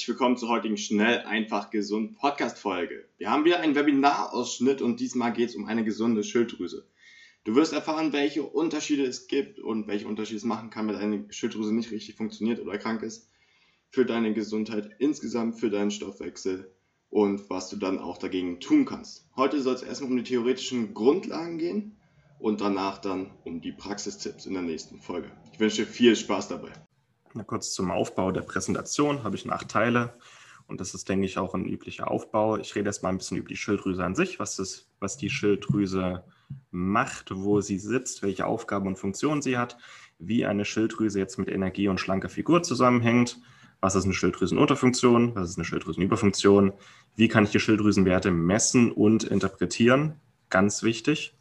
Herzlich willkommen zur heutigen Schnell, einfach, gesund Podcast-Folge. Wir haben wieder einen Webinarausschnitt und diesmal geht es um eine gesunde Schilddrüse. Du wirst erfahren, welche Unterschiede es gibt und welche Unterschiede es machen kann, wenn deine Schilddrüse nicht richtig funktioniert oder krank ist, für deine Gesundheit insgesamt, für deinen Stoffwechsel und was du dann auch dagegen tun kannst. Heute soll es erstmal um die theoretischen Grundlagen gehen und danach dann um die Praxistipps in der nächsten Folge. Ich wünsche dir viel Spaß dabei. Kurz zum Aufbau der Präsentation. Habe ich acht Teile. Und das ist, denke ich, auch ein üblicher Aufbau. Ich rede erstmal ein bisschen über die Schilddrüse an sich, was, das, was die Schilddrüse macht, wo sie sitzt, welche Aufgaben und Funktionen sie hat, wie eine Schilddrüse jetzt mit Energie und schlanker Figur zusammenhängt, was ist eine Schilddrüsenunterfunktion, was ist eine Schilddrüsenüberfunktion, wie kann ich die Schilddrüsenwerte messen und interpretieren, ganz wichtig.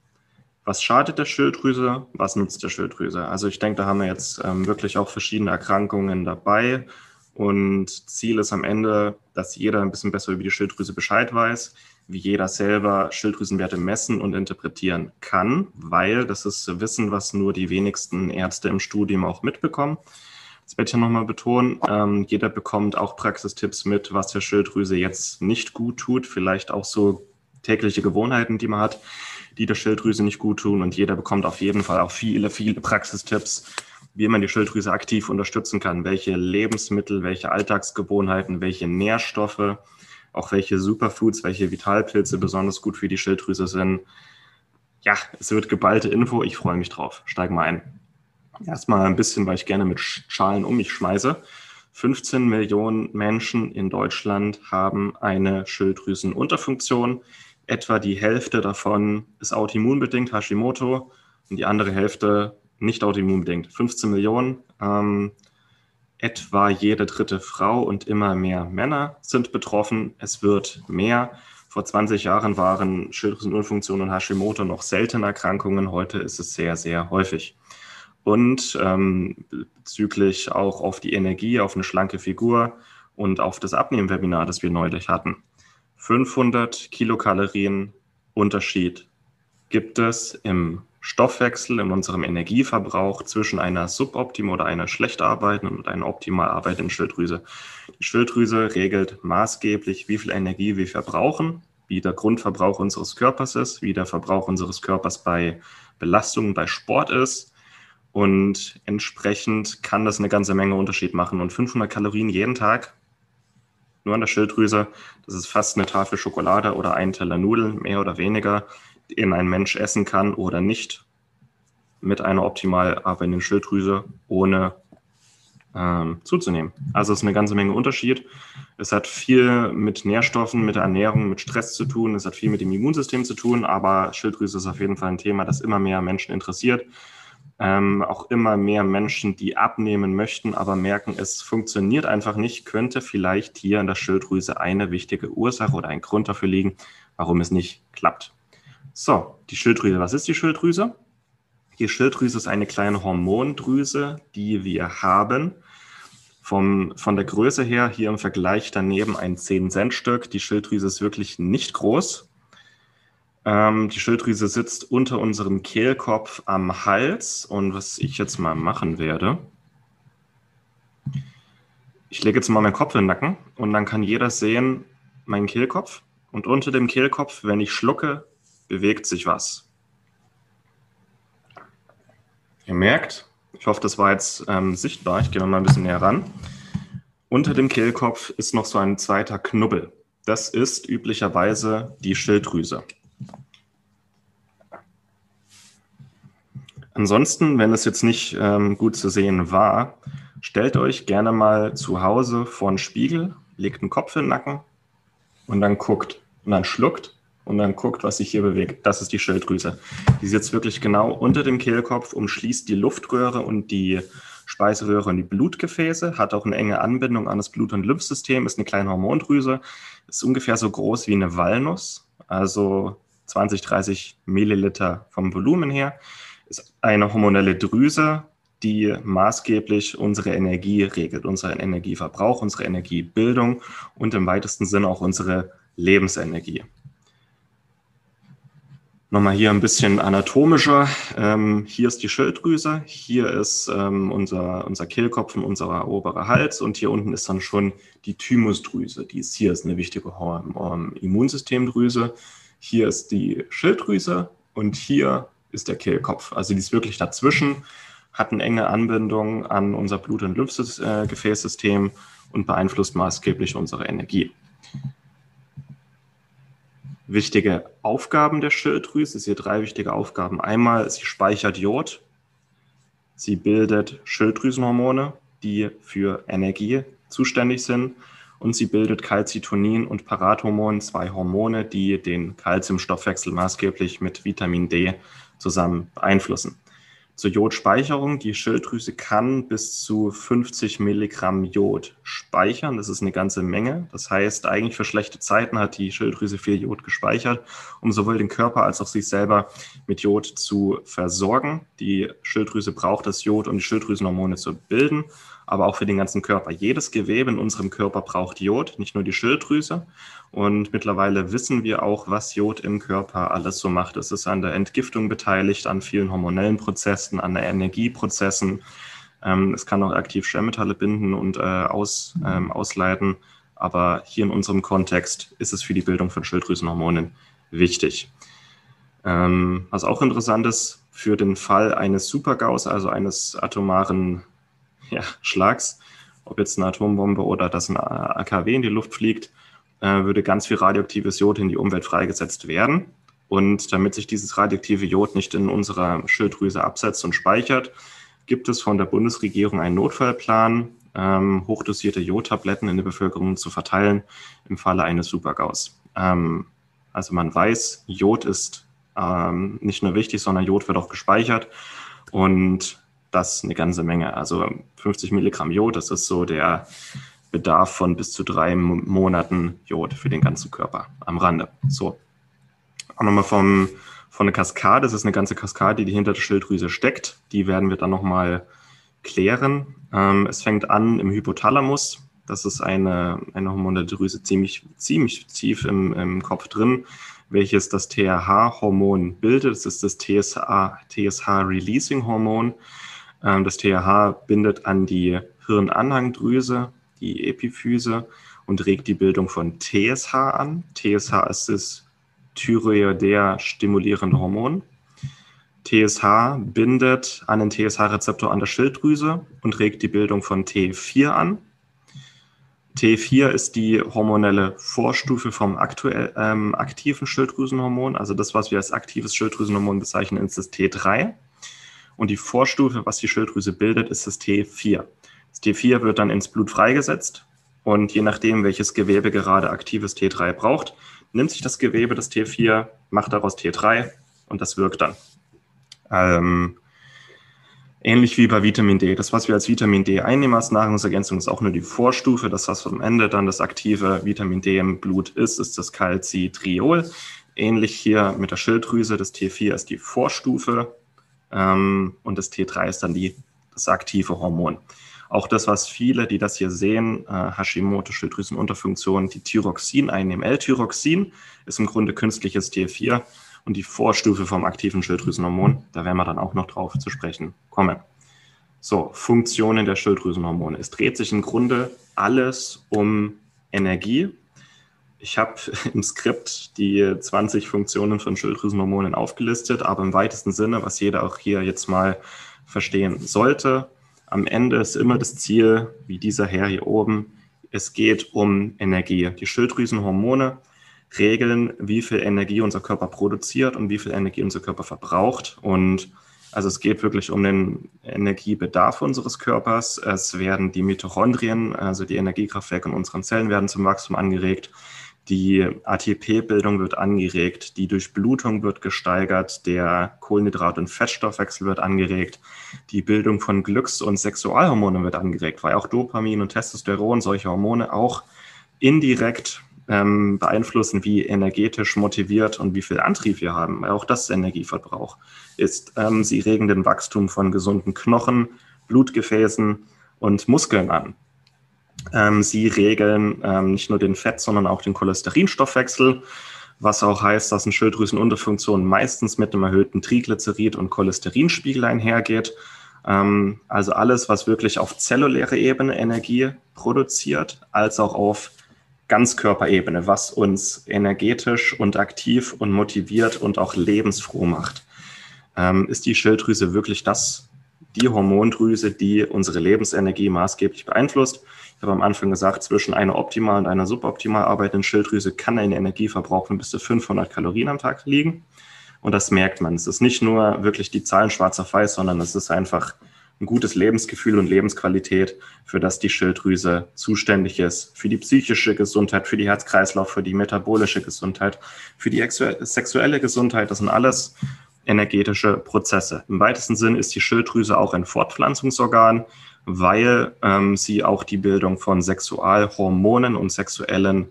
Was schadet der Schilddrüse? Was nutzt der Schilddrüse? Also ich denke, da haben wir jetzt ähm, wirklich auch verschiedene Erkrankungen dabei. Und Ziel ist am Ende, dass jeder ein bisschen besser über die Schilddrüse Bescheid weiß, wie jeder selber Schilddrüsenwerte messen und interpretieren kann, weil das ist Wissen, was nur die wenigsten Ärzte im Studium auch mitbekommen. Das werde ich ja nochmal betonen. Ähm, jeder bekommt auch Praxistipps mit, was der Schilddrüse jetzt nicht gut tut, vielleicht auch so tägliche Gewohnheiten, die man hat, die der Schilddrüse nicht gut tun. Und jeder bekommt auf jeden Fall auch viele, viele Praxistipps, wie man die Schilddrüse aktiv unterstützen kann. Welche Lebensmittel, welche Alltagsgewohnheiten, welche Nährstoffe, auch welche Superfoods, welche Vitalpilze besonders gut für die Schilddrüse sind. Ja, es wird geballte Info. Ich freue mich drauf. Steig mal ein. Erstmal ein bisschen, weil ich gerne mit Schalen um mich schmeiße. 15 Millionen Menschen in Deutschland haben eine Schilddrüsenunterfunktion. Etwa die Hälfte davon ist autoimmunbedingt, Hashimoto, und die andere Hälfte nicht autoimmunbedingt. 15 Millionen, ähm, etwa jede dritte Frau und immer mehr Männer sind betroffen. Es wird mehr. Vor 20 Jahren waren Schilddrüsenunfunktion und Hashimoto noch seltene Erkrankungen. Heute ist es sehr, sehr häufig. Und ähm, bezüglich auch auf die Energie, auf eine schlanke Figur und auf das Abnehmen-Webinar, das wir neulich hatten. 500 Kilokalorien Unterschied gibt es im Stoffwechsel, in unserem Energieverbrauch zwischen einer suboptimal oder einer schlecht arbeitenden und einer optimal arbeitenden Schilddrüse. Die Schilddrüse regelt maßgeblich, wie viel Energie wir verbrauchen, wie der Grundverbrauch unseres Körpers ist, wie der Verbrauch unseres Körpers bei Belastungen, bei Sport ist. Und entsprechend kann das eine ganze Menge Unterschied machen. Und 500 Kalorien jeden Tag nur an der Schilddrüse. Das ist fast eine Tafel Schokolade oder ein Teller Nudeln, mehr oder weniger, den ein Mensch essen kann oder nicht mit einer optimal arbeitenden Schilddrüse, ohne ähm, zuzunehmen. Also es ist eine ganze Menge Unterschied. Es hat viel mit Nährstoffen, mit der Ernährung, mit Stress zu tun. Es hat viel mit dem Immunsystem zu tun, aber Schilddrüse ist auf jeden Fall ein Thema, das immer mehr Menschen interessiert ähm, auch immer mehr Menschen, die abnehmen möchten, aber merken, es funktioniert einfach nicht, könnte vielleicht hier in der Schilddrüse eine wichtige Ursache oder ein Grund dafür liegen, warum es nicht klappt. So, die Schilddrüse. Was ist die Schilddrüse? Die Schilddrüse ist eine kleine Hormondrüse, die wir haben. Vom, von der Größe her hier im Vergleich daneben ein 10-Cent-Stück. Die Schilddrüse ist wirklich nicht groß. Ähm, die Schilddrüse sitzt unter unserem Kehlkopf am Hals. Und was ich jetzt mal machen werde, ich lege jetzt mal meinen Kopf in den Nacken und dann kann jeder sehen meinen Kehlkopf. Und unter dem Kehlkopf, wenn ich schlucke, bewegt sich was. Ihr merkt, ich hoffe, das war jetzt ähm, sichtbar. Ich gehe mal ein bisschen näher ran. Unter dem Kehlkopf ist noch so ein zweiter Knubbel. Das ist üblicherweise die Schilddrüse. Ansonsten, wenn es jetzt nicht ähm, gut zu sehen war, stellt euch gerne mal zu Hause vor einen Spiegel, legt einen Kopf in den Nacken und dann guckt und dann schluckt und dann guckt, was sich hier bewegt. Das ist die Schilddrüse. Die sitzt wirklich genau unter dem Kehlkopf, umschließt die Luftröhre und die Speiseröhre und die Blutgefäße, hat auch eine enge Anbindung an das Blut- und Lymphsystem, ist eine kleine Hormondrüse, ist ungefähr so groß wie eine Walnuss, also 20, 30 Milliliter vom Volumen her, ist eine hormonelle Drüse, die maßgeblich unsere Energie regelt, unseren Energieverbrauch, unsere Energiebildung und im weitesten Sinne auch unsere Lebensenergie. Nochmal hier ein bisschen anatomischer. Ähm, hier ist die Schilddrüse, hier ist ähm, unser, unser Kehlkopf und unser oberer Hals und hier unten ist dann schon die Thymusdrüse. Die ist hier ist eine wichtige um, Immunsystemdrüse. Hier ist die Schilddrüse und hier ist der Kehlkopf. Also die ist wirklich dazwischen, hat eine enge Anbindung an unser Blut- und Lymphgefäßsystem und beeinflusst maßgeblich unsere Energie wichtige Aufgaben der Schilddrüse. Es sind drei wichtige Aufgaben. Einmal, sie speichert Jod, sie bildet Schilddrüsenhormone, die für Energie zuständig sind und sie bildet Calcitonin und Parathormon, zwei Hormone, die den Calciumstoffwechsel maßgeblich mit Vitamin D zusammen beeinflussen zur Jodspeicherung. Die Schilddrüse kann bis zu 50 Milligramm Jod speichern. Das ist eine ganze Menge. Das heißt, eigentlich für schlechte Zeiten hat die Schilddrüse viel Jod gespeichert, um sowohl den Körper als auch sich selber mit Jod zu versorgen. Die Schilddrüse braucht das Jod, um die Schilddrüsenhormone zu bilden aber auch für den ganzen Körper. Jedes Gewebe in unserem Körper braucht Jod, nicht nur die Schilddrüse. Und mittlerweile wissen wir auch, was Jod im Körper alles so macht. Es ist an der Entgiftung beteiligt, an vielen hormonellen Prozessen, an der Energieprozessen. Ähm, es kann auch aktiv Schwermetalle binden und äh, aus, ähm, ausleiten. Aber hier in unserem Kontext ist es für die Bildung von Schilddrüsenhormonen wichtig. Ähm, was auch interessant ist, für den Fall eines Supergaus, also eines atomaren ja, Schlags, ob jetzt eine Atombombe oder dass ein AKW in die Luft fliegt, äh, würde ganz viel radioaktives Jod in die Umwelt freigesetzt werden. Und damit sich dieses radioaktive Jod nicht in unserer Schilddrüse absetzt und speichert, gibt es von der Bundesregierung einen Notfallplan, ähm, hochdosierte Jodtabletten in der Bevölkerung zu verteilen im Falle eines Supergaus. Ähm, also man weiß, Jod ist ähm, nicht nur wichtig, sondern Jod wird auch gespeichert. Und das eine ganze Menge. Also 50 Milligramm Jod, das ist so der Bedarf von bis zu drei Monaten Jod für den ganzen Körper am Rande. So. Auch nochmal vom, von der Kaskade, das ist eine ganze Kaskade, die hinter der Schilddrüse steckt. Die werden wir dann nochmal klären. Ähm, es fängt an im Hypothalamus. Das ist eine, eine hormonelle Drüse ziemlich, ziemlich tief im, im Kopf drin, welches das TRH-Hormon bildet. Das ist das TSH-Releasing-Hormon. Ähm, das TRH bindet an die Hirnanhangdrüse, die Epiphyse und regt die Bildung von TSH an. TSH ist das thyroidär stimulierende Hormon. TSH bindet an den TSH-Rezeptor an der Schilddrüse und regt die Bildung von T4 an. T4 ist die hormonelle Vorstufe vom aktuell ähm, aktiven Schilddrüsenhormon. Also das, was wir als aktives Schilddrüsenhormon bezeichnen, ist das T3. Und die Vorstufe, was die Schilddrüse bildet, ist das T4. Das T4 wird dann ins Blut freigesetzt und je nachdem, welches Gewebe gerade aktives T3 braucht, nimmt sich das Gewebe das T4, macht daraus T3 und das wirkt dann. Ähm, ähnlich wie bei Vitamin D. Das, was wir als Vitamin D einnehmen als Nahrungsergänzung, ist auch nur die Vorstufe. Das, was am Ende dann das aktive Vitamin D im Blut ist, ist das Calcitriol. Ähnlich hier mit der Schilddrüse. Das T4 ist die Vorstufe ähm, und das T3 ist dann die, das aktive Hormon. Auch das, was viele, die das hier sehen, äh, Hashimoto, Schilddrüsenunterfunktion, die Thyroxin einnehmen. L-Thyroxin ist im Grunde künstliches T4 und die Vorstufe vom aktiven Schilddrüsenhormon. Da werden wir dann auch noch drauf zu sprechen kommen. So, Funktionen der Schilddrüsenhormone. Es dreht sich im Grunde alles um Energie ich habe im Skript die 20 Funktionen von Schilddrüsenhormonen aufgelistet, aber im weitesten Sinne, was jeder auch hier jetzt mal verstehen sollte, am Ende ist immer das Ziel, wie dieser Herr hier oben, es geht um Energie. Die Schilddrüsenhormone regeln, wie viel Energie unser Körper produziert und wie viel Energie unser Körper verbraucht. Und also es geht wirklich um den Energiebedarf unseres Körpers. Es werden die Mitochondrien, also die Energiekraftwerke in unseren Zellen, werden zum Wachstum angeregt Die ATP-Bildung wird angeregt, die Durchblutung wird gesteigert, der Kohlenhydrat- und Fettstoffwechsel wird angeregt, die Bildung von Glücks- und Sexualhormonen wird angeregt, weil auch Dopamin und Testosteron, solche Hormone auch indirekt ähm, beeinflussen, wie energetisch motiviert und wie viel Antrieb wir haben, weil auch das Energieverbrauch ist. Ähm, sie regen den Wachstum von gesunden Knochen, Blutgefäßen und Muskeln an. Ähm, sie regeln ähm, nicht nur den Fett, sondern auch den Cholesterinstoffwechsel, was auch heißt, dass eine Schilddrüsenunterfunktion meistens mit einem erhöhten Triglycerid- und Cholesterinspiegel einhergeht. Ähm, also alles, was wirklich auf zelluläre Ebene Energie produziert, als auch auf Ganzkörperebene, was uns energetisch und aktiv und motiviert und auch lebensfroh macht. Ist die Schilddrüse wirklich das, die Hormondrüse, die unsere Lebensenergie maßgeblich beeinflusst? Ich habe am Anfang gesagt, zwischen einer optimal und einer suboptimal arbeitenden Schilddrüse kann ein Energieverbrauch von bis zu 500 Kalorien am Tag liegen. Und das merkt man. Es ist nicht nur wirklich die Zahlen schwarz auf weiß, sondern es ist einfach ein gutes Lebensgefühl und Lebensqualität, für das die Schilddrüse zuständig ist. Für die psychische Gesundheit, für die Herz-Kreislauf, für die metabolische Gesundheit, für die sexuelle Gesundheit. Das sind alles energetische Prozesse. Im weitesten Sinn ist die Schilddrüse auch ein Fortpflanzungsorgan weil ähm, sie auch die Bildung von Sexualhormonen und sexuellen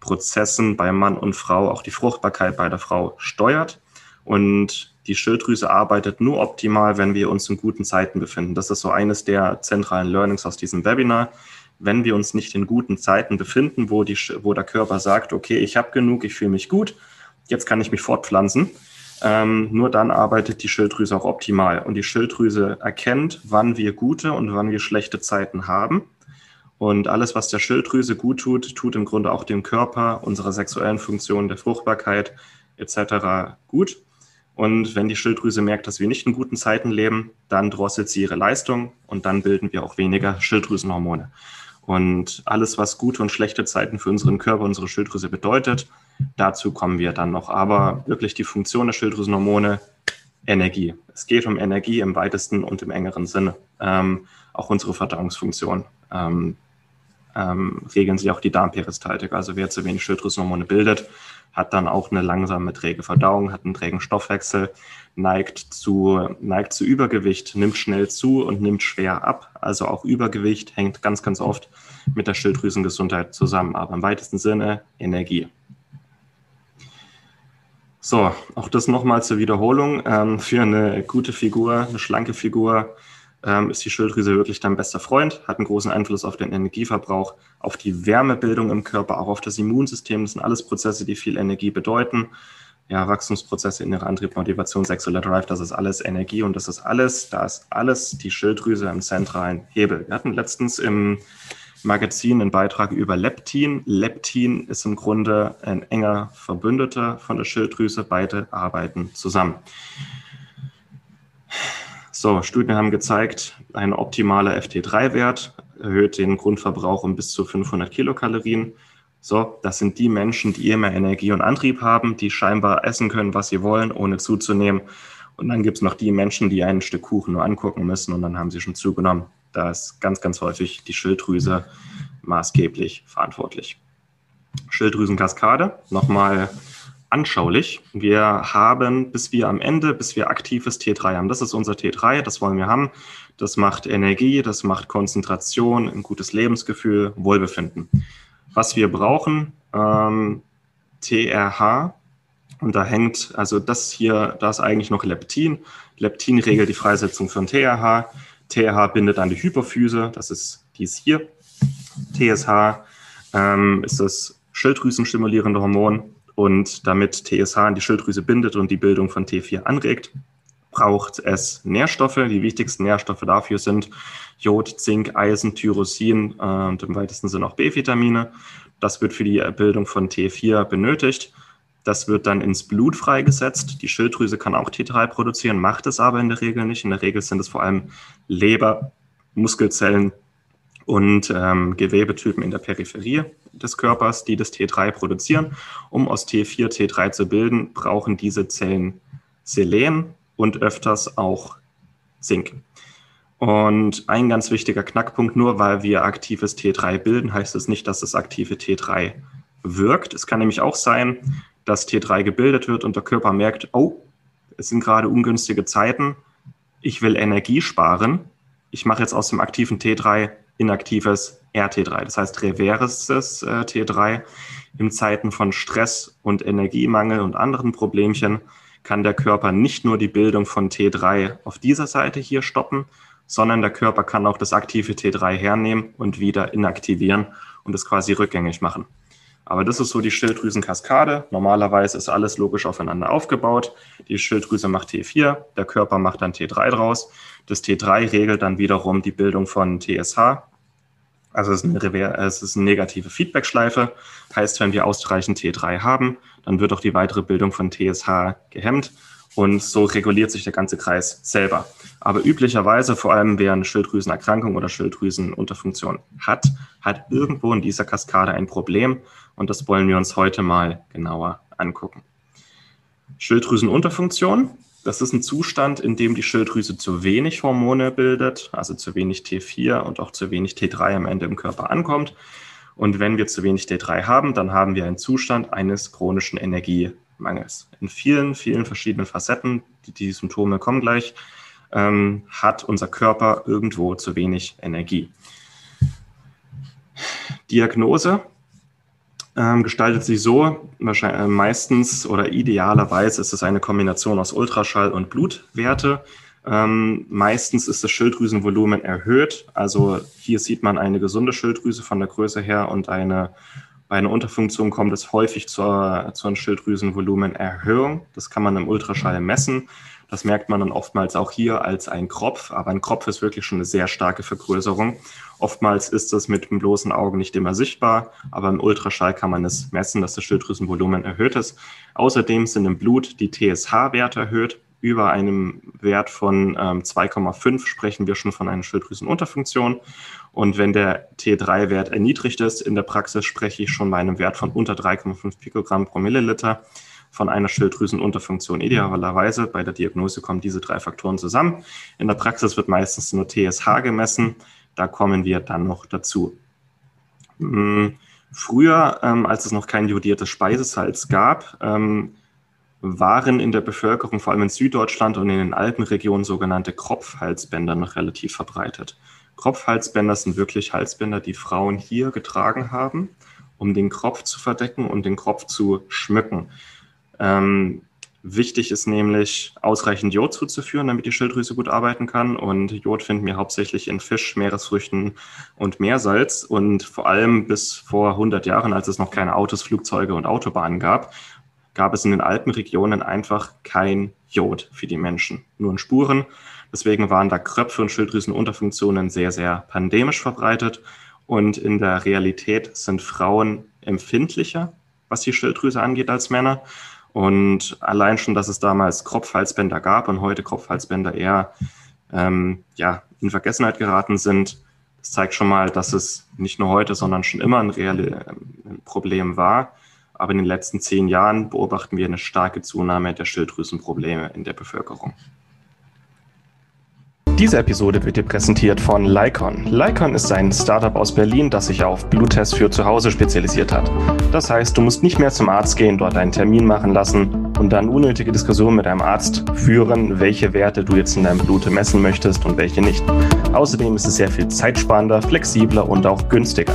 Prozessen bei Mann und Frau, auch die Fruchtbarkeit bei der Frau steuert. Und die Schilddrüse arbeitet nur optimal, wenn wir uns in guten Zeiten befinden. Das ist so eines der zentralen Learnings aus diesem Webinar. Wenn wir uns nicht in guten Zeiten befinden, wo, die, wo der Körper sagt, okay, ich habe genug, ich fühle mich gut, jetzt kann ich mich fortpflanzen, ähm, nur dann arbeitet die Schilddrüse auch optimal. Und die Schilddrüse erkennt, wann wir gute und wann wir schlechte Zeiten haben. Und alles, was der Schilddrüse gut tut, tut im Grunde auch dem Körper, unserer sexuellen Funktion, der Fruchtbarkeit etc. gut. Und wenn die Schilddrüse merkt, dass wir nicht in guten Zeiten leben, dann drosselt sie ihre Leistung und dann bilden wir auch weniger Schilddrüsenhormone. Und alles, was gute und schlechte Zeiten für unseren Körper, unsere Schilddrüse bedeutet, dazu kommen wir dann noch. Aber wirklich die Funktion der Schilddrüsenhormone, Energie. Es geht um Energie im weitesten und im engeren Sinne. Ähm, auch unsere Verdauungsfunktion. Ähm, ähm, regeln sich auch die Darmperistaltik. Also wer zu wenig Schilddrüsenhormone bildet, hat dann auch eine langsame, träge Verdauung, hat einen trägen Stoffwechsel, neigt zu, neigt zu Übergewicht, nimmt schnell zu und nimmt schwer ab. Also auch Übergewicht hängt ganz, ganz oft mit der Schilddrüsengesundheit zusammen, aber im weitesten Sinne Energie. So, auch das nochmal zur Wiederholung. Ähm, für eine gute Figur, eine schlanke Figur, ähm, ist die Schilddrüse wirklich dein bester Freund, hat einen großen Einfluss auf den Energieverbrauch, auf die Wärmebildung im Körper, auch auf das Immunsystem. Das sind alles Prozesse, die viel Energie bedeuten. Ja, Wachstumsprozesse, innere Antrieb, Motivation, sexueller Drive, das ist alles Energie und das ist alles, da ist alles die Schilddrüse im zentralen Hebel. Wir hatten letztens im Magazin einen Beitrag über Leptin. Leptin ist im Grunde ein enger Verbündeter von der Schilddrüse. Beide arbeiten zusammen. So, Studien haben gezeigt, ein optimaler FT3-Wert erhöht den Grundverbrauch um bis zu 500 Kilokalorien. So, das sind die Menschen, die immer Energie und Antrieb haben, die scheinbar essen können, was sie wollen, ohne zuzunehmen. Und dann gibt es noch die Menschen, die ein Stück Kuchen nur angucken müssen und dann haben sie schon zugenommen. Da ist ganz, ganz häufig die Schilddrüse maßgeblich verantwortlich. Schilddrüsenkaskade, nochmal anschaulich. Wir haben, bis wir am Ende, bis wir aktives T3 haben, das ist unser T3, das wollen wir haben. Das macht Energie, das macht Konzentration, ein gutes Lebensgefühl, Wohlbefinden. Was wir brauchen, ähm, TRH, und da hängt, also das hier, da ist eigentlich noch Leptin. Leptin regelt die Freisetzung von TRH. TRH bindet an die Hypophyse, das ist dies hier. TSH ähm, ist das Schilddrüsenstimulierende Hormon und damit TSH an die Schilddrüse bindet und die Bildung von T4 anregt, braucht es Nährstoffe. Die wichtigsten Nährstoffe dafür sind Jod, Zink, Eisen, Tyrosin äh, und im weitesten Sinne auch B-Vitamine. Das wird für die Bildung von T4 benötigt. Das wird dann ins Blut freigesetzt. Die Schilddrüse kann auch T3 produzieren, macht es aber in der Regel nicht. In der Regel sind es vor allem Leber, Muskelzellen und ähm, Gewebetypen in der Peripherie des Körpers, die das T3 produzieren. Um aus T4 T3 zu bilden, brauchen diese Zellen Selen und öfters auch Zink. Und ein ganz wichtiger Knackpunkt, nur weil wir aktives T3 bilden, heißt es nicht, dass das aktive T3 wirkt. Es kann nämlich auch sein, dass T3 gebildet wird und der Körper merkt, oh, es sind gerade ungünstige Zeiten, ich will Energie sparen. Ich mache jetzt aus dem aktiven T3 inaktives RT3, das heißt reverses äh, T3. In Zeiten von Stress und Energiemangel und anderen Problemchen kann der Körper nicht nur die Bildung von T3 auf dieser Seite hier stoppen, sondern der Körper kann auch das aktive T3 hernehmen und wieder inaktivieren und es quasi rückgängig machen. Aber das ist so die Schilddrüsenkaskade. Normalerweise ist alles logisch aufeinander aufgebaut. Die Schilddrüse macht T4, der Körper macht dann T3 draus. Das T3 regelt dann wiederum die Bildung von TSH. Also es ist eine, es ist eine negative Feedbackschleife. Heißt, wenn wir ausreichend T3 haben, dann wird auch die weitere Bildung von TSH gehemmt. Und so reguliert sich der ganze Kreis selber. Aber üblicherweise, vor allem wer eine Schilddrüsenerkrankung oder Schilddrüsenunterfunktion hat, hat irgendwo in dieser Kaskade ein Problem. Und das wollen wir uns heute mal genauer angucken. Schilddrüsenunterfunktion, das ist ein Zustand, in dem die Schilddrüse zu wenig Hormone bildet, also zu wenig T4 und auch zu wenig T3 am Ende im Körper ankommt. Und wenn wir zu wenig T3 haben, dann haben wir einen Zustand eines chronischen Energiemangels. In vielen, vielen verschiedenen Facetten, die, die Symptome kommen gleich, ähm, hat unser Körper irgendwo zu wenig Energie. Diagnose ähm, gestaltet sich so, wahrscheinlich, äh, meistens oder idealerweise ist es eine Kombination aus Ultraschall und Blutwerte. Ähm, meistens ist das Schilddrüsenvolumen erhöht. Also hier sieht man eine gesunde Schilddrüse von der Größe her und eine, bei einer Unterfunktion kommt es häufig zur, zur Schilddrüsenvolumenerhöhung. Das kann man im Ultraschall messen. Das merkt man dann oftmals auch hier als ein Kropf, aber ein Kropf ist wirklich schon eine sehr starke Vergrößerung. Oftmals ist es mit dem bloßen Auge nicht immer sichtbar, aber im Ultraschall kann man es messen, dass das Schilddrüsenvolumen erhöht ist. Außerdem sind im Blut die TSH-Werte erhöht. Über einem Wert von ähm, 2,5 sprechen wir schon von einer Schilddrüsenunterfunktion. Und wenn der T3-Wert erniedrigt ist, in der Praxis spreche ich schon bei einem Wert von unter 3,5 Pikogramm pro Milliliter von einer Schilddrüsenunterfunktion. Idealerweise bei der Diagnose kommen diese drei Faktoren zusammen. In der Praxis wird meistens nur TSH gemessen. Da kommen wir dann noch dazu. Hm, früher, ähm, als es noch kein jodiertes Speisesalz gab, ähm, waren in der Bevölkerung, vor allem in Süddeutschland und in den Alpenregionen, sogenannte Kropfhalsbänder noch relativ verbreitet. Kropfhalsbänder sind wirklich Halsbänder, die Frauen hier getragen haben, um den Kopf zu verdecken und den Kopf zu schmücken. Ähm, wichtig ist nämlich, ausreichend Jod zuzuführen, damit die Schilddrüse gut arbeiten kann. Und Jod finden wir hauptsächlich in Fisch, Meeresfrüchten und Meersalz. Und vor allem bis vor 100 Jahren, als es noch keine Autos, Flugzeuge und Autobahnen gab, gab es in den Alpenregionen einfach kein Jod für die Menschen, nur in Spuren. Deswegen waren da Kröpfe und Schilddrüsenunterfunktionen sehr, sehr pandemisch verbreitet. Und in der Realität sind Frauen empfindlicher, was die Schilddrüse angeht, als Männer. Und allein schon, dass es damals Kropfhalsbänder gab und heute Kropfhalsbänder eher ähm, ja, in Vergessenheit geraten sind, das zeigt schon mal, dass es nicht nur heute, sondern schon immer ein reales ähm, Problem war. Aber in den letzten zehn Jahren beobachten wir eine starke Zunahme der Schilddrüsenprobleme in der Bevölkerung. Diese Episode wird dir präsentiert von Lycon. Lycon ist ein Startup aus Berlin, das sich auf Bluttests für zu Hause spezialisiert hat. Das heißt, du musst nicht mehr zum Arzt gehen, dort einen Termin machen lassen und dann unnötige Diskussionen mit deinem Arzt führen, welche Werte du jetzt in deinem Blut messen möchtest und welche nicht. Außerdem ist es sehr viel zeitsparender, flexibler und auch günstiger.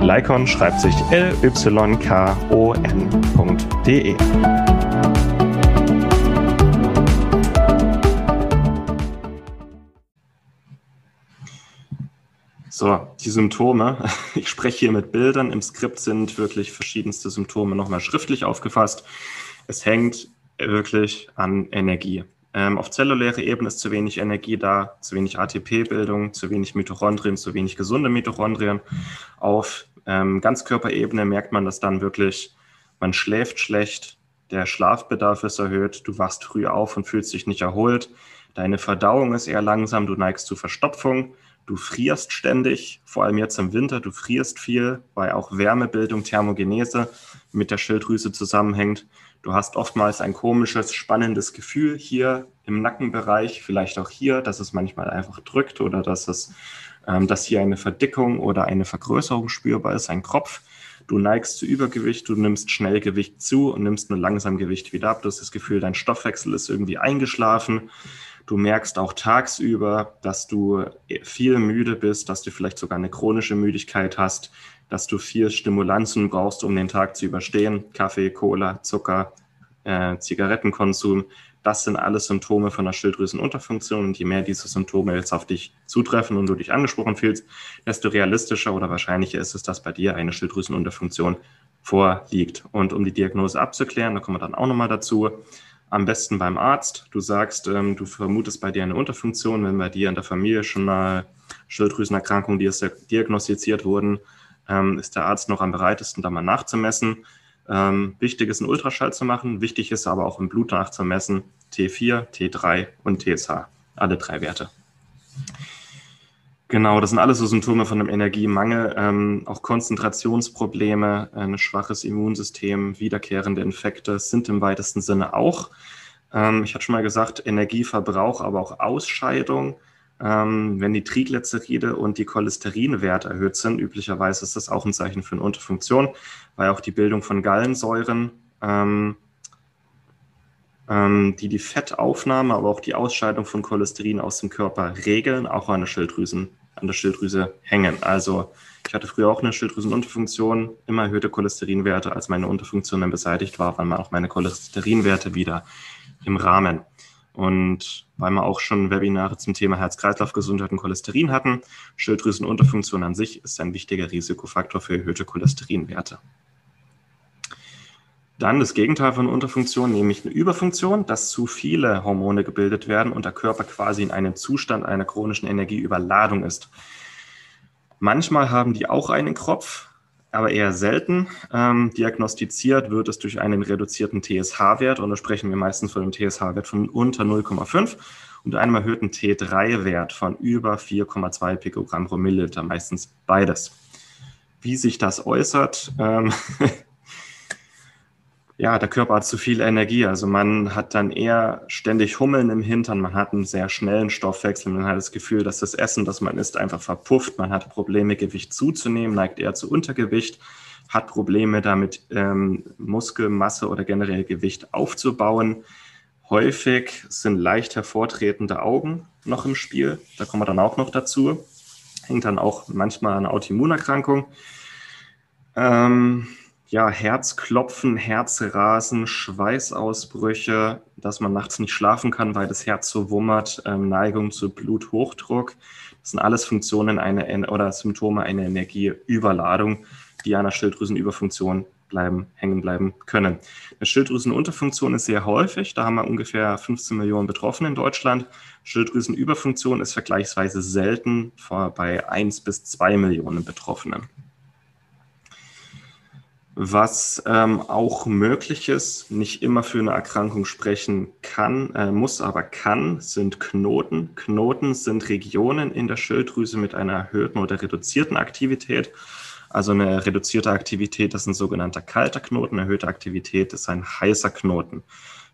Lycon schreibt sich L-Y-K-O-N.de. So, die Symptome. Ich spreche hier mit Bildern. Im Skript sind wirklich verschiedenste Symptome nochmal schriftlich aufgefasst. Es hängt wirklich an Energie. Ähm, auf zellulärer Ebene ist zu wenig Energie da, zu wenig ATP-Bildung, zu wenig Mitochondrien, zu wenig gesunde Mitochondrien. Auf ähm, Ganzkörperebene merkt man das dann wirklich, man schläft schlecht, der Schlafbedarf ist erhöht, du wachst früh auf und fühlst dich nicht erholt, deine Verdauung ist eher langsam, du neigst zu Verstopfung, Du frierst ständig, vor allem jetzt im Winter, du frierst viel, weil auch Wärmebildung, Thermogenese mit der Schilddrüse zusammenhängt. Du hast oftmals ein komisches, spannendes Gefühl hier im Nackenbereich, vielleicht auch hier, dass es manchmal einfach drückt oder dass es, dass hier eine Verdickung oder eine Vergrößerung spürbar ist, ein Kropf. Du neigst zu Übergewicht, du nimmst schnell Gewicht zu und nimmst nur langsam Gewicht wieder ab. Du hast das Gefühl, dein Stoffwechsel ist irgendwie eingeschlafen. Du merkst auch tagsüber, dass du viel müde bist, dass du vielleicht sogar eine chronische Müdigkeit hast, dass du viel Stimulanzen brauchst, um den Tag zu überstehen. Kaffee, Cola, Zucker, äh, Zigarettenkonsum. Das sind alles Symptome von der Schilddrüsenunterfunktion. Und je mehr diese Symptome jetzt auf dich zutreffen und du dich angesprochen fühlst, desto realistischer oder wahrscheinlicher ist es, dass bei dir eine Schilddrüsenunterfunktion vorliegt. Und um die Diagnose abzuklären, da kommen wir dann auch nochmal dazu, am besten beim Arzt. Du sagst, ähm, du vermutest bei dir eine Unterfunktion, wenn bei dir in der Familie schon mal Schilddrüsenerkrankungen diagnostiziert wurden, ähm, ist der Arzt noch am bereitesten, da mal nachzumessen. Ähm, wichtig ist, einen Ultraschall zu machen. Wichtig ist aber auch im Blut nachzumessen. T4, T3 und TSH. Alle drei Werte. Genau, das sind alles so Symptome von einem Energiemangel, ähm, auch Konzentrationsprobleme, ein schwaches Immunsystem, wiederkehrende Infekte sind im weitesten Sinne auch. Ähm, ich hatte schon mal gesagt, Energieverbrauch, aber auch Ausscheidung. Ähm, wenn die Triglyceride und die Cholesterinwerte erhöht sind, üblicherweise ist das auch ein Zeichen für eine Unterfunktion, weil auch die Bildung von Gallensäuren, ähm, ähm, die die Fettaufnahme, aber auch die Ausscheidung von Cholesterin aus dem Körper regeln, auch eine Schilddrüsen an der Schilddrüse hängen. Also ich hatte früher auch eine Schilddrüsenunterfunktion, immer erhöhte Cholesterinwerte. Als meine Unterfunktion dann beseitigt war, waren auch meine Cholesterinwerte wieder im Rahmen. Und weil wir auch schon Webinare zum Thema Herz-Kreislauf-Gesundheit und Cholesterin hatten, Schilddrüsenunterfunktion an sich ist ein wichtiger Risikofaktor für erhöhte Cholesterinwerte. Dann das Gegenteil von Unterfunktion, nämlich eine Überfunktion, dass zu viele Hormone gebildet werden und der Körper quasi in einem Zustand einer chronischen Energieüberladung ist. Manchmal haben die auch einen Kropf, aber eher selten. Ähm, diagnostiziert wird es durch einen reduzierten TSH-Wert und da sprechen wir meistens von einem TSH-Wert von unter 0,5 und einem erhöhten T3-Wert von über 4,2 Pikogramm pro Milliliter, meistens beides. Wie sich das äußert, ähm, ja, der Körper hat zu viel Energie. Also man hat dann eher ständig Hummeln im Hintern, man hat einen sehr schnellen Stoffwechsel, man hat das Gefühl, dass das Essen, das man isst, einfach verpufft. Man hat Probleme, Gewicht zuzunehmen, neigt eher zu Untergewicht, hat Probleme damit, ähm, Muskelmasse oder generell Gewicht aufzubauen. Häufig sind leicht hervortretende Augen noch im Spiel. Da kommen wir dann auch noch dazu. Hängt dann auch manchmal an Autoimmunerkrankung. Ähm, ja, Herzklopfen, Herzrasen, Schweißausbrüche, dass man nachts nicht schlafen kann, weil das Herz so wummert, ähm, Neigung zu Bluthochdruck. Das sind alles Funktionen einer, oder Symptome einer Energieüberladung, die einer Schilddrüsenüberfunktion bleiben, hängen bleiben können. Eine Schilddrüsenunterfunktion ist sehr häufig. Da haben wir ungefähr 15 Millionen Betroffene in Deutschland. Schilddrüsenüberfunktion ist vergleichsweise selten bei 1 bis 2 Millionen Betroffenen. Was ähm, auch möglich ist, nicht immer für eine Erkrankung sprechen kann, äh, muss aber kann, sind Knoten. Knoten sind Regionen in der Schilddrüse mit einer erhöhten oder reduzierten Aktivität. Also eine reduzierte Aktivität ist ein sogenannter kalter Knoten, erhöhte Aktivität ist ein heißer Knoten.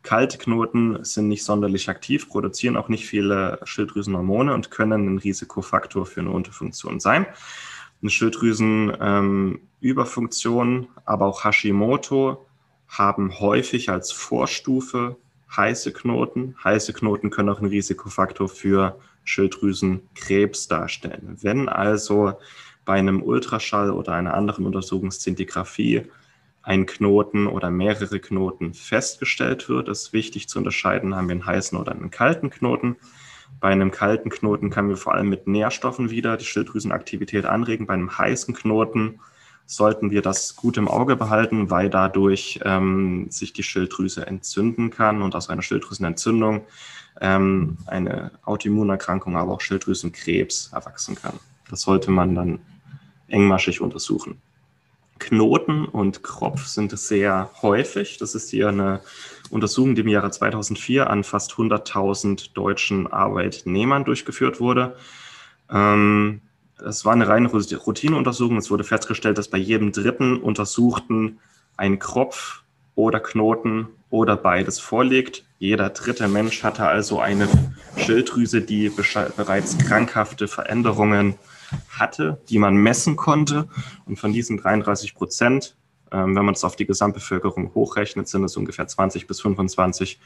Kalte Knoten sind nicht sonderlich aktiv, produzieren auch nicht viele Schilddrüsenhormone und können ein Risikofaktor für eine Unterfunktion sein eine Schilddrüsenüberfunktion, ähm, aber auch Hashimoto haben häufig als Vorstufe heiße Knoten. Heiße Knoten können auch ein Risikofaktor für Schilddrüsenkrebs darstellen. Wenn also bei einem Ultraschall oder einer anderen Untersuchungszintigraphie ein Knoten oder mehrere Knoten festgestellt wird, ist wichtig zu unterscheiden, haben wir einen heißen oder einen kalten Knoten. Bei einem kalten Knoten können wir vor allem mit Nährstoffen wieder die Schilddrüsenaktivität anregen. Bei einem heißen Knoten sollten wir das gut im Auge behalten, weil dadurch ähm, sich die Schilddrüse entzünden kann und aus einer Schilddrüsenentzündung ähm, eine Autoimmunerkrankung, aber auch Schilddrüsenkrebs erwachsen kann. Das sollte man dann engmaschig untersuchen. Knoten und Kropf sind sehr häufig. Das ist hier eine Untersuchung, die im Jahre 2004 an fast 100.000 deutschen Arbeitnehmern durchgeführt wurde. Ähm, es war eine reine Routineuntersuchung. Es wurde festgestellt, dass bei jedem dritten Untersuchten ein Kropf oder Knoten oder beides vorliegt. Jeder dritte Mensch hatte also eine Schilddrüse, die bereits krankhafte Veränderungen hatte, die man messen konnte. Und von diesen 33 Prozent, ähm, wenn man es auf die Gesamtbevölkerung hochrechnet, sind es ungefähr 20 bis 25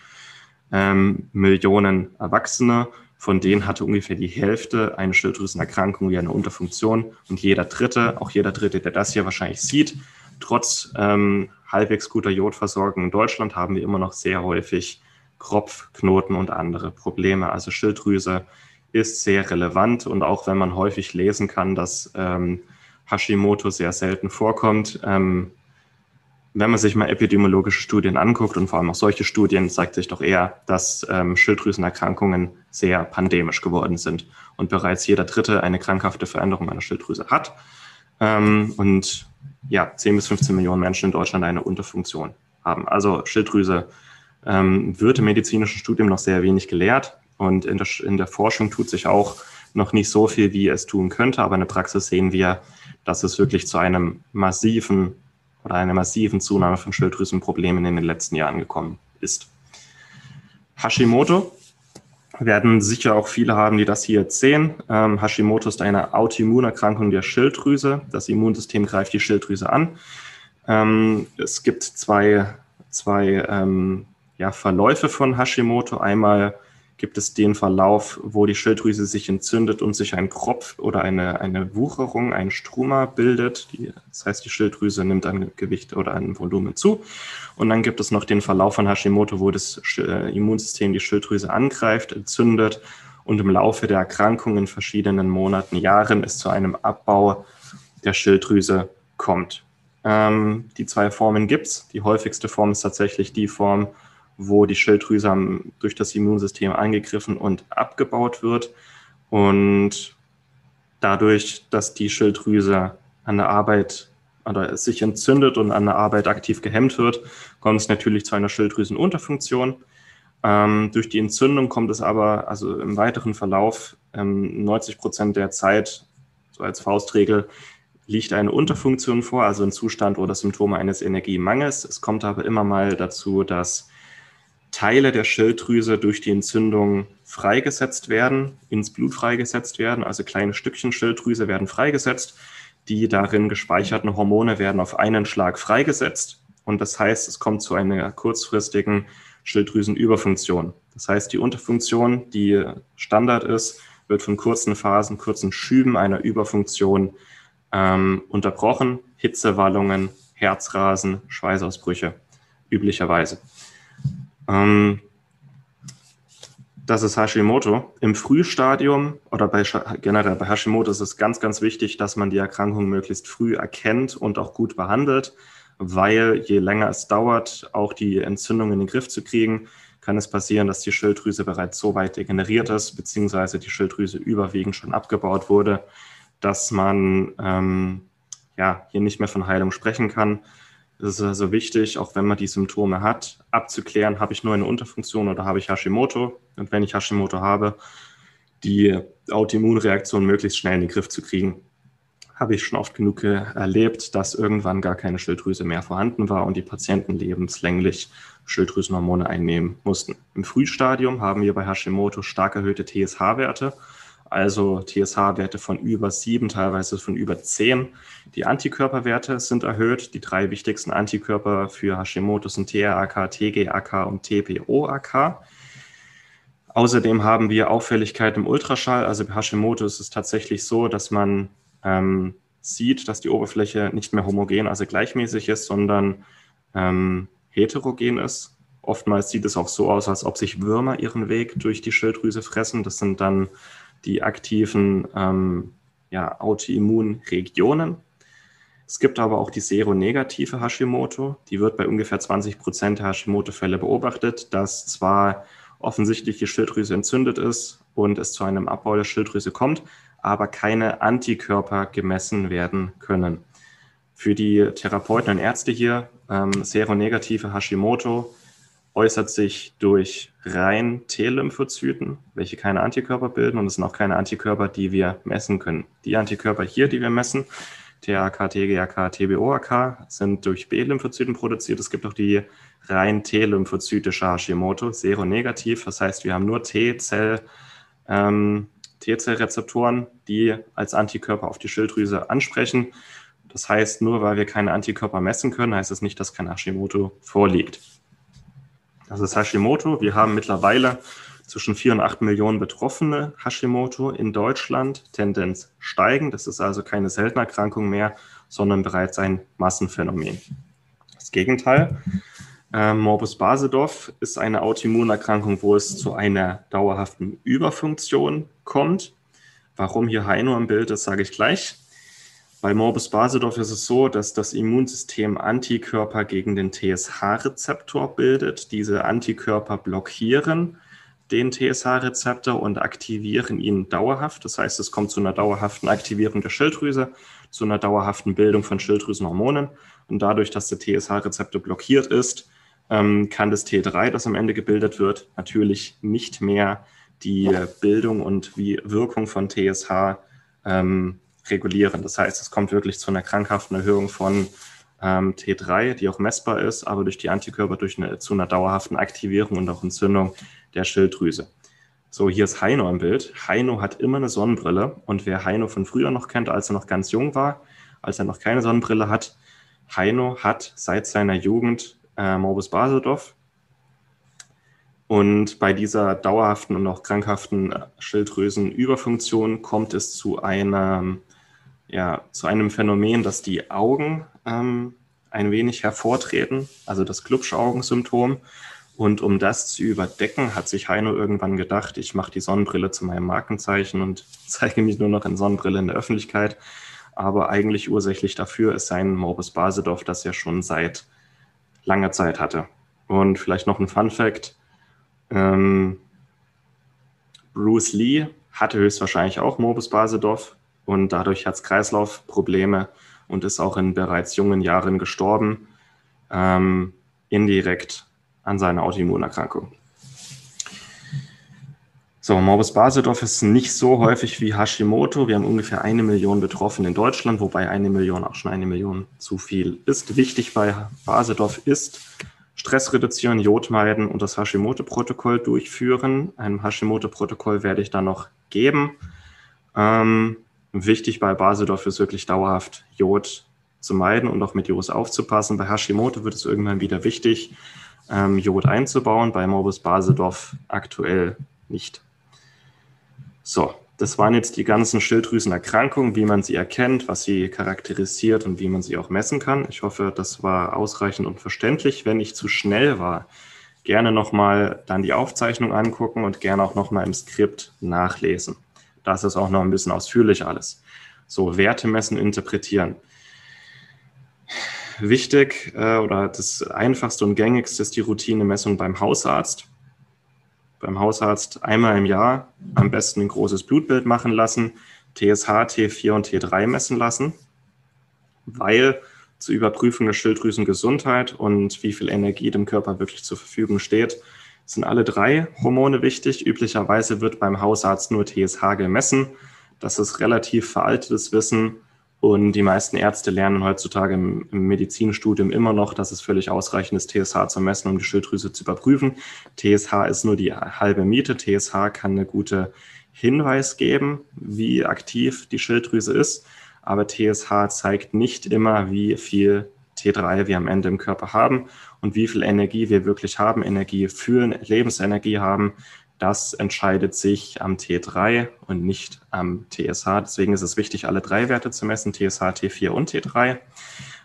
ähm, Millionen Erwachsene. Von denen hatte ungefähr die Hälfte eine Schilddrüsenerkrankung wie eine Unterfunktion. Und jeder Dritte, auch jeder Dritte, der das hier wahrscheinlich sieht, trotz ähm, halbwegs guter Jodversorgung in Deutschland haben wir immer noch sehr häufig Kropf, Knoten und andere Probleme. Also Schilddrüse ist sehr relevant und auch wenn man häufig lesen kann, dass ähm, Hashimoto sehr selten vorkommt, ähm, wenn man sich mal epidemiologische Studien anguckt und vor allem auch solche Studien, zeigt sich doch eher, dass ähm, Schilddrüsenerkrankungen sehr pandemisch geworden sind und bereits jeder Dritte eine krankhafte Veränderung einer Schilddrüse hat. Ähm, und ja, 10 bis 15 Millionen Menschen in Deutschland eine Unterfunktion haben. Also Schilddrüse ähm, wird im medizinischen Studium noch sehr wenig gelehrt und in der, in der Forschung tut sich auch noch nicht so viel, wie es tun könnte, aber in der Praxis sehen wir, dass es wirklich zu einem massiven oder einer massiven Zunahme von Schilddrüsenproblemen in den letzten Jahren gekommen ist. Hashimoto werden sicher auch viele haben, die das hier sehen. Ähm, Hashimoto ist eine Autoimmunerkrankung der Schilddrüse. Das Immunsystem greift die Schilddrüse an. Ähm, es gibt zwei, zwei ähm, ja, Verläufe von Hashimoto. Einmal gibt es den Verlauf, wo die Schilddrüse sich entzündet und sich ein Kropf oder eine, eine Wucherung, ein Struma bildet. Die, das heißt, die Schilddrüse nimmt an Gewicht oder an Volumen zu. Und dann gibt es noch den Verlauf von Hashimoto, wo das äh, Immunsystem die Schilddrüse angreift, entzündet und im Laufe der Erkrankung in verschiedenen Monaten, Jahren es zu einem Abbau der Schilddrüse kommt. Ähm, die zwei Formen gibt es. Die häufigste Form ist tatsächlich die Form, wo die Schilddrüse durch das Immunsystem angegriffen und abgebaut wird. Und dadurch, dass die Schilddrüse an der Arbeit oder sich entzündet und an der Arbeit aktiv gehemmt wird, kommt es natürlich zu einer Schilddrüsenunterfunktion. Ähm, durch die Entzündung kommt es aber, also im weiteren Verlauf, ähm, 90 Prozent der Zeit, so als Faustregel, liegt eine Unterfunktion vor, also ein Zustand oder Symptome eines Energiemangels. Es kommt aber immer mal dazu, dass Teile der Schilddrüse durch die Entzündung freigesetzt werden, ins Blut freigesetzt werden, also kleine Stückchen Schilddrüse werden freigesetzt. Die darin gespeicherten Hormone werden auf einen Schlag freigesetzt. Und das heißt, es kommt zu einer kurzfristigen Schilddrüsenüberfunktion. Das heißt, die Unterfunktion, die Standard ist, wird von kurzen Phasen, kurzen Schüben einer Überfunktion ähm, unterbrochen. Hitzewallungen, Herzrasen, Schweißausbrüche üblicherweise. Ähm, das ist Hashimoto. Im Frühstadium oder bei, generell bei Hashimoto ist es ganz, ganz wichtig, dass man die Erkrankung möglichst früh erkennt und auch gut behandelt, weil je länger es dauert, auch die Entzündung in den Griff zu kriegen, kann es passieren, dass die Schilddrüse bereits so weit degeneriert ist, beziehungsweise die Schilddrüse überwiegend schon abgebaut wurde, dass man ähm, ja, hier nicht mehr von Heilung sprechen kann. Es ist also wichtig, auch wenn man die Symptome hat, abzuklären, habe ich nur eine Unterfunktion oder habe ich Hashimoto? Und wenn ich Hashimoto habe, die Autoimmunreaktion möglichst schnell in den Griff zu kriegen. Habe ich schon oft genug erlebt, dass irgendwann gar keine Schilddrüse mehr vorhanden war und die Patienten lebenslänglich Schilddrüsenhormone einnehmen mussten. Im Frühstadium haben wir bei Hashimoto stark erhöhte TSH-Werte, also TSH-Werte von über 7, teilweise von über 10. Die Antikörperwerte sind erhöht. Die drei wichtigsten Antikörper für Hashimoto sind TRAK, TGAK und TPOAK. Außerdem haben wir Auffälligkeit im Ultraschall. Also bei Hashimoto ist es tatsächlich so, dass man ähm, sieht, dass die Oberfläche nicht mehr homogen, also gleichmäßig ist, sondern ähm, heterogen ist. Oftmals sieht es auch so aus, als ob sich Würmer ihren Weg durch die Schilddrüse fressen. Das sind dann die aktiven ähm, ja, Autoimmunregionen. Es gibt aber auch die seronegative Hashimoto. Die wird bei ungefähr 20 Prozent der Hashimoto-Fälle beobachtet, dass zwar offensichtlich die Schilddrüse entzündet ist und es zu einem Abbau der Schilddrüse kommt, aber keine Antikörper gemessen werden können. Für die Therapeuten und Ärzte hier, ähm, seronegative Hashimoto äußert sich durch rein T-Lymphozyten, welche keine Antikörper bilden und es sind auch keine Antikörper, die wir messen können. Die Antikörper hier, die wir messen, TAK, TGAK, TBOAK, sind durch B-Lymphozyten produziert. Es gibt auch die rein T-lymphozytische Hashimoto, seronegativ. Das heißt, wir haben nur T-Zell, ähm, T-Zellrezeptoren, die als Antikörper auf die Schilddrüse ansprechen. Das heißt, nur weil wir keine Antikörper messen können, heißt es das nicht, dass kein Hashimoto vorliegt. Das ist Hashimoto. Wir haben mittlerweile zwischen 4 und 8 Millionen Betroffene Hashimoto in Deutschland, Tendenz steigend. Das ist also keine seltene Erkrankung mehr, sondern bereits ein Massenphänomen. Das Gegenteil, äh, Morbus Basedorf ist eine Autoimmunerkrankung, wo es zu einer dauerhaften Überfunktion kommt. Warum hier Heino im Bild ist, sage ich gleich. Bei Morbus Basedorf ist es so, dass das Immunsystem Antikörper gegen den TSH-Rezeptor bildet. Diese Antikörper blockieren den TSH-Rezeptor und aktivieren ihn dauerhaft. Das heißt, es kommt zu einer dauerhaften Aktivierung der Schilddrüse, zu einer dauerhaften Bildung von Schilddrüsenhormonen. Und dadurch, dass der TSH-Rezeptor blockiert ist, ähm, kann das T3, das am Ende gebildet wird, natürlich nicht mehr die Bildung und die Wirkung von TSH ähm, regulieren. Das heißt, es kommt wirklich zu einer krankhaften Erhöhung von ähm, T3, die auch messbar ist, aber durch die Antikörper durch eine, zu einer dauerhaften Aktivierung und auch Entzündung der Schilddrüse. So, hier ist Heino im Bild. Heino hat immer eine Sonnenbrille und wer Heino von früher noch kennt, als er noch ganz jung war, als er noch keine Sonnenbrille hat, Heino hat seit seiner Jugend äh, Morbus Basedorf und bei dieser dauerhaften und auch krankhaften Schilddrüsenüberfunktion kommt es zu einem ja, zu einem Phänomen, dass die Augen ähm, ein wenig hervortreten, also das Klubschaugensymptom. Und um das zu überdecken, hat sich Heino irgendwann gedacht, ich mache die Sonnenbrille zu meinem Markenzeichen und zeige mich nur noch in Sonnenbrille in der Öffentlichkeit. Aber eigentlich ursächlich dafür ist sein Morbus Basedorf, das er schon seit langer Zeit hatte. Und vielleicht noch ein Fun Fact. Ähm, Bruce Lee hatte höchstwahrscheinlich auch Morbus Basedorf, und dadurch Herz-Kreislauf-Probleme und ist auch in bereits jungen Jahren gestorben, ähm, indirekt an seiner Autoimmunerkrankung. So, Morbus Basedorf ist nicht so häufig wie Hashimoto. Wir haben ungefähr eine Million Betroffene in Deutschland, wobei eine Million auch schon eine Million zu viel ist. Wichtig bei Basedorf ist Stress reduzieren, Jod meiden und das Hashimoto-Protokoll durchführen. Ein Hashimoto-Protokoll werde ich dann noch geben. Ähm, Wichtig bei Basedorf ist wirklich dauerhaft Jod zu meiden und auch mit Jod aufzupassen. Bei Hashimoto wird es irgendwann wieder wichtig, ähm, Jod einzubauen, bei Morbus Basedorf aktuell nicht. So, das waren jetzt die ganzen Schilddrüsenerkrankungen, wie man sie erkennt, was sie charakterisiert und wie man sie auch messen kann. Ich hoffe, das war ausreichend und verständlich. Wenn ich zu schnell war, gerne nochmal dann die Aufzeichnung angucken und gerne auch nochmal im Skript nachlesen. Das ist auch noch ein bisschen ausführlich alles. So, Werte messen, interpretieren. Wichtig äh, oder das einfachste und gängigste ist die Routinemessung beim Hausarzt. Beim Hausarzt einmal im Jahr am besten ein großes Blutbild machen lassen, TSH, T4 und T3 messen lassen, weil zur Überprüfung der Schilddrüsengesundheit und wie viel Energie dem Körper wirklich zur Verfügung steht, sind alle drei Hormone wichtig. Üblicherweise wird beim Hausarzt nur TSH gemessen. Das ist relativ veraltetes Wissen und die meisten Ärzte lernen heutzutage im, Medizinstudium immer noch, dass es völlig ausreichend ist, TSH zu messen, um die Schilddrüse zu überprüfen. TSH ist nur die halbe Miete. TSH kann eine gute Hinweis geben, wie aktiv die Schilddrüse ist, aber TSH zeigt nicht immer, wie viel T3 wir am Ende im Körper haben und wie viel Energie wir wirklich haben, Energie fühlen, Lebensenergie haben. Das entscheidet sich am T3 und nicht am TSH. Deswegen ist es wichtig, alle drei Werte zu messen, TSH, T4 und T3.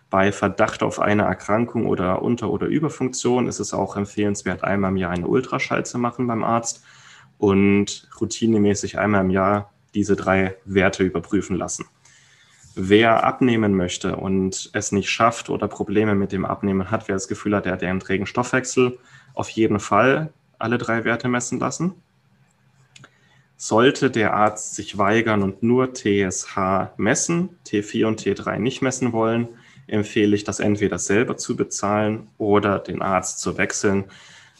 Bei Verdacht auf eine Erkrankung oder Unter- oder Überfunktion ist es auch empfehlenswert, einmal im Jahr einen Ultraschall zu machen beim Arzt und routinemäßig einmal im Jahr diese drei Werte überprüfen lassen. Wer abnehmen möchte und es nicht schafft oder Probleme mit dem Abnehmen hat, wer das Gefühl hat, er hat einen trägen Stoffwechsel, auf jeden Fall alle drei Werte messen lassen. Sollte der Arzt sich weigern und nur TSH messen, T4 und T3 nicht messen wollen, empfehle ich, das entweder selber zu bezahlen oder den Arzt zu wechseln.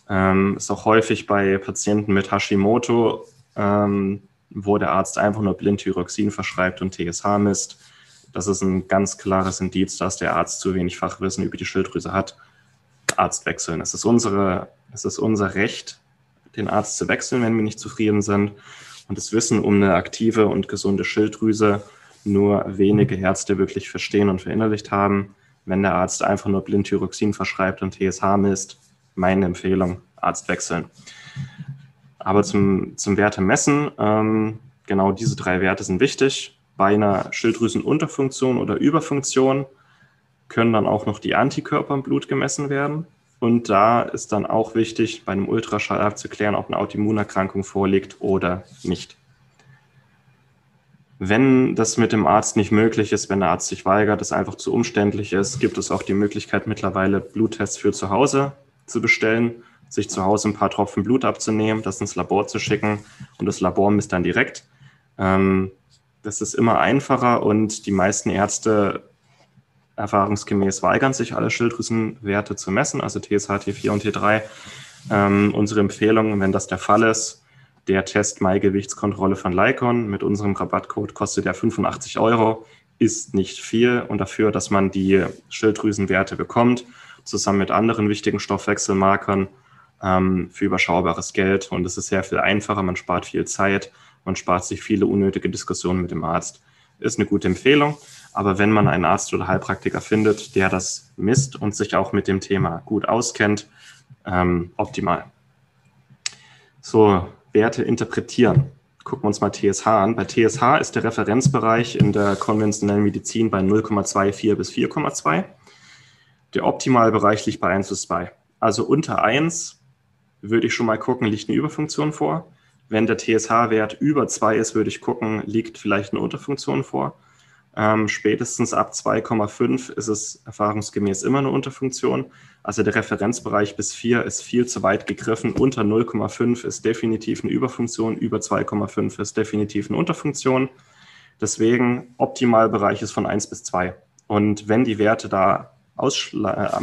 Ähm, ist auch häufig bei Patienten mit Hashimoto, ähm, wo der Arzt einfach nur Blindthyroxin verschreibt und TSH misst das ist ein ganz klares Indiz, dass der Arzt zu wenig Fachwissen über die Schilddrüse hat. Arzt wechseln. Es ist, unsere, es ist unser Recht, den Arzt zu wechseln, wenn wir nicht zufrieden sind. Und das Wissen um eine aktive und gesunde Schilddrüse nur wenige Ärzte wirklich verstehen und verinnerlicht haben. Wenn der Arzt einfach nur Blindthyroxin verschreibt und TSH misst, meine Empfehlung, Arzt wechseln. Aber zum, zum Werte ähm, genau diese drei Werte sind wichtig. Bei einer Schilddrüsenunterfunktion oder Überfunktion können dann auch noch die Antikörper im Blut gemessen werden. Und da ist dann auch wichtig, bei einem Ultraschall abzuklären, ob eine Autoimmunerkrankung vorliegt oder nicht. Wenn das mit dem Arzt nicht möglich ist, wenn der Arzt sich weigert, es einfach zu umständlich ist, gibt es auch die Möglichkeit, mittlerweile Bluttests für zu Hause zu bestellen, sich zu Hause ein paar Tropfen Blut abzunehmen, das ins Labor zu schicken und das Labor misst dann direkt. Ähm, das ist immer einfacher und die meisten Ärzte erfahrungsgemäß weigern sich, alle Schilddrüsenwerte zu messen, also TSH, T4 und T3. Ähm, unsere Empfehlung, wenn das der Fall ist, der Test Mai-Gewichtskontrolle von Lycon mit unserem Rabattcode kostet ja 85 Euro, ist nicht viel und dafür, dass man die Schilddrüsenwerte bekommt, zusammen mit anderen wichtigen Stoffwechselmarkern ähm, für überschaubares Geld und es ist sehr viel einfacher, man spart viel Zeit man spart sich viele unnötige Diskussionen mit dem Arzt. Ist eine gute Empfehlung. Aber wenn man einen Arzt oder Heilpraktiker findet, der das misst und sich auch mit dem Thema gut auskennt, ähm, optimal. So, Werte interpretieren. Gucken wir uns mal TSH an. Bei TSH ist der Referenzbereich in der konventionellen Medizin bei 0,24 bis 4,2. Der Optimalbereich liegt bei 1 bis 2. Also unter 1 würde ich schon mal gucken, liegt eine Überfunktion vor. Wenn der TSH-Wert über 2 ist, würde ich gucken, liegt vielleicht eine Unterfunktion vor. Ähm, spätestens ab 2,5 ist es erfahrungsgemäß immer eine Unterfunktion. Also der Referenzbereich bis 4 ist viel zu weit gegriffen. Unter 0,5 ist definitiv eine Überfunktion, über 2,5 ist definitiv eine Unterfunktion. Deswegen Optimalbereich ist von 1 bis 2. Und wenn die Werte da äh,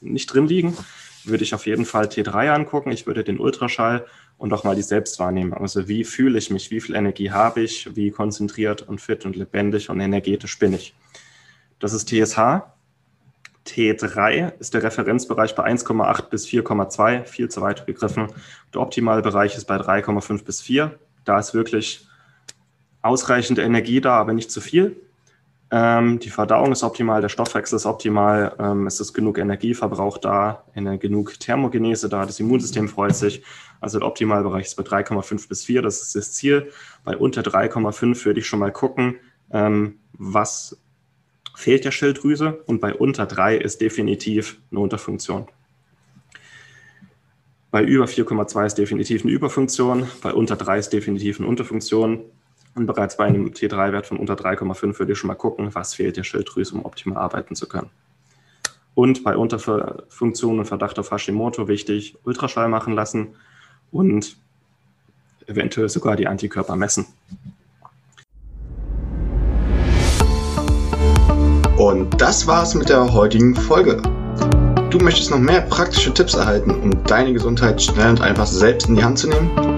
nicht drin liegen, würde ich auf jeden Fall T3 angucken. Ich würde den Ultraschall und auch mal die Selbstwahrnehmung. Also wie fühle ich mich, wie viel Energie habe ich, wie konzentriert und fit und lebendig und energetisch bin ich. Das ist TSH. T3 ist der Referenzbereich bei 1,8 bis 4,2, viel zu weit gegriffen. Der Optimalbereich ist bei 3,5 bis 4. Da ist wirklich ausreichend Energie da, aber nicht zu viel. Ähm, die Verdauung ist optimal, der Stoffwechsel ist optimal, ähm, es ist genug Energieverbrauch da, genug Thermogenese da, das Immunsystem freut sich. Also der Optimalbereich ist bei 3,5 bis 4, das ist das Ziel. Bei unter 3,5 würde ich schon mal gucken, ähm, was fehlt der Schilddrüse und bei unter 3 ist definitiv eine Unterfunktion. Bei über 4,2 ist definitiv eine Überfunktion, bei unter 3 ist definitiv eine Unterfunktion. Und bereits bei einem T3-Wert von unter 3,5 würde ich schon mal gucken, was fehlt der Schilddrüse, um optimal arbeiten zu können. Und bei Unterfunktion und Verdacht auf Hashimoto wichtig, Ultraschall machen lassen und eventuell sogar die Antikörper messen. Und das war's mit der heutigen Folge. Du möchtest noch mehr praktische Tipps erhalten, um deine Gesundheit schnell und einfach selbst in die Hand zu nehmen?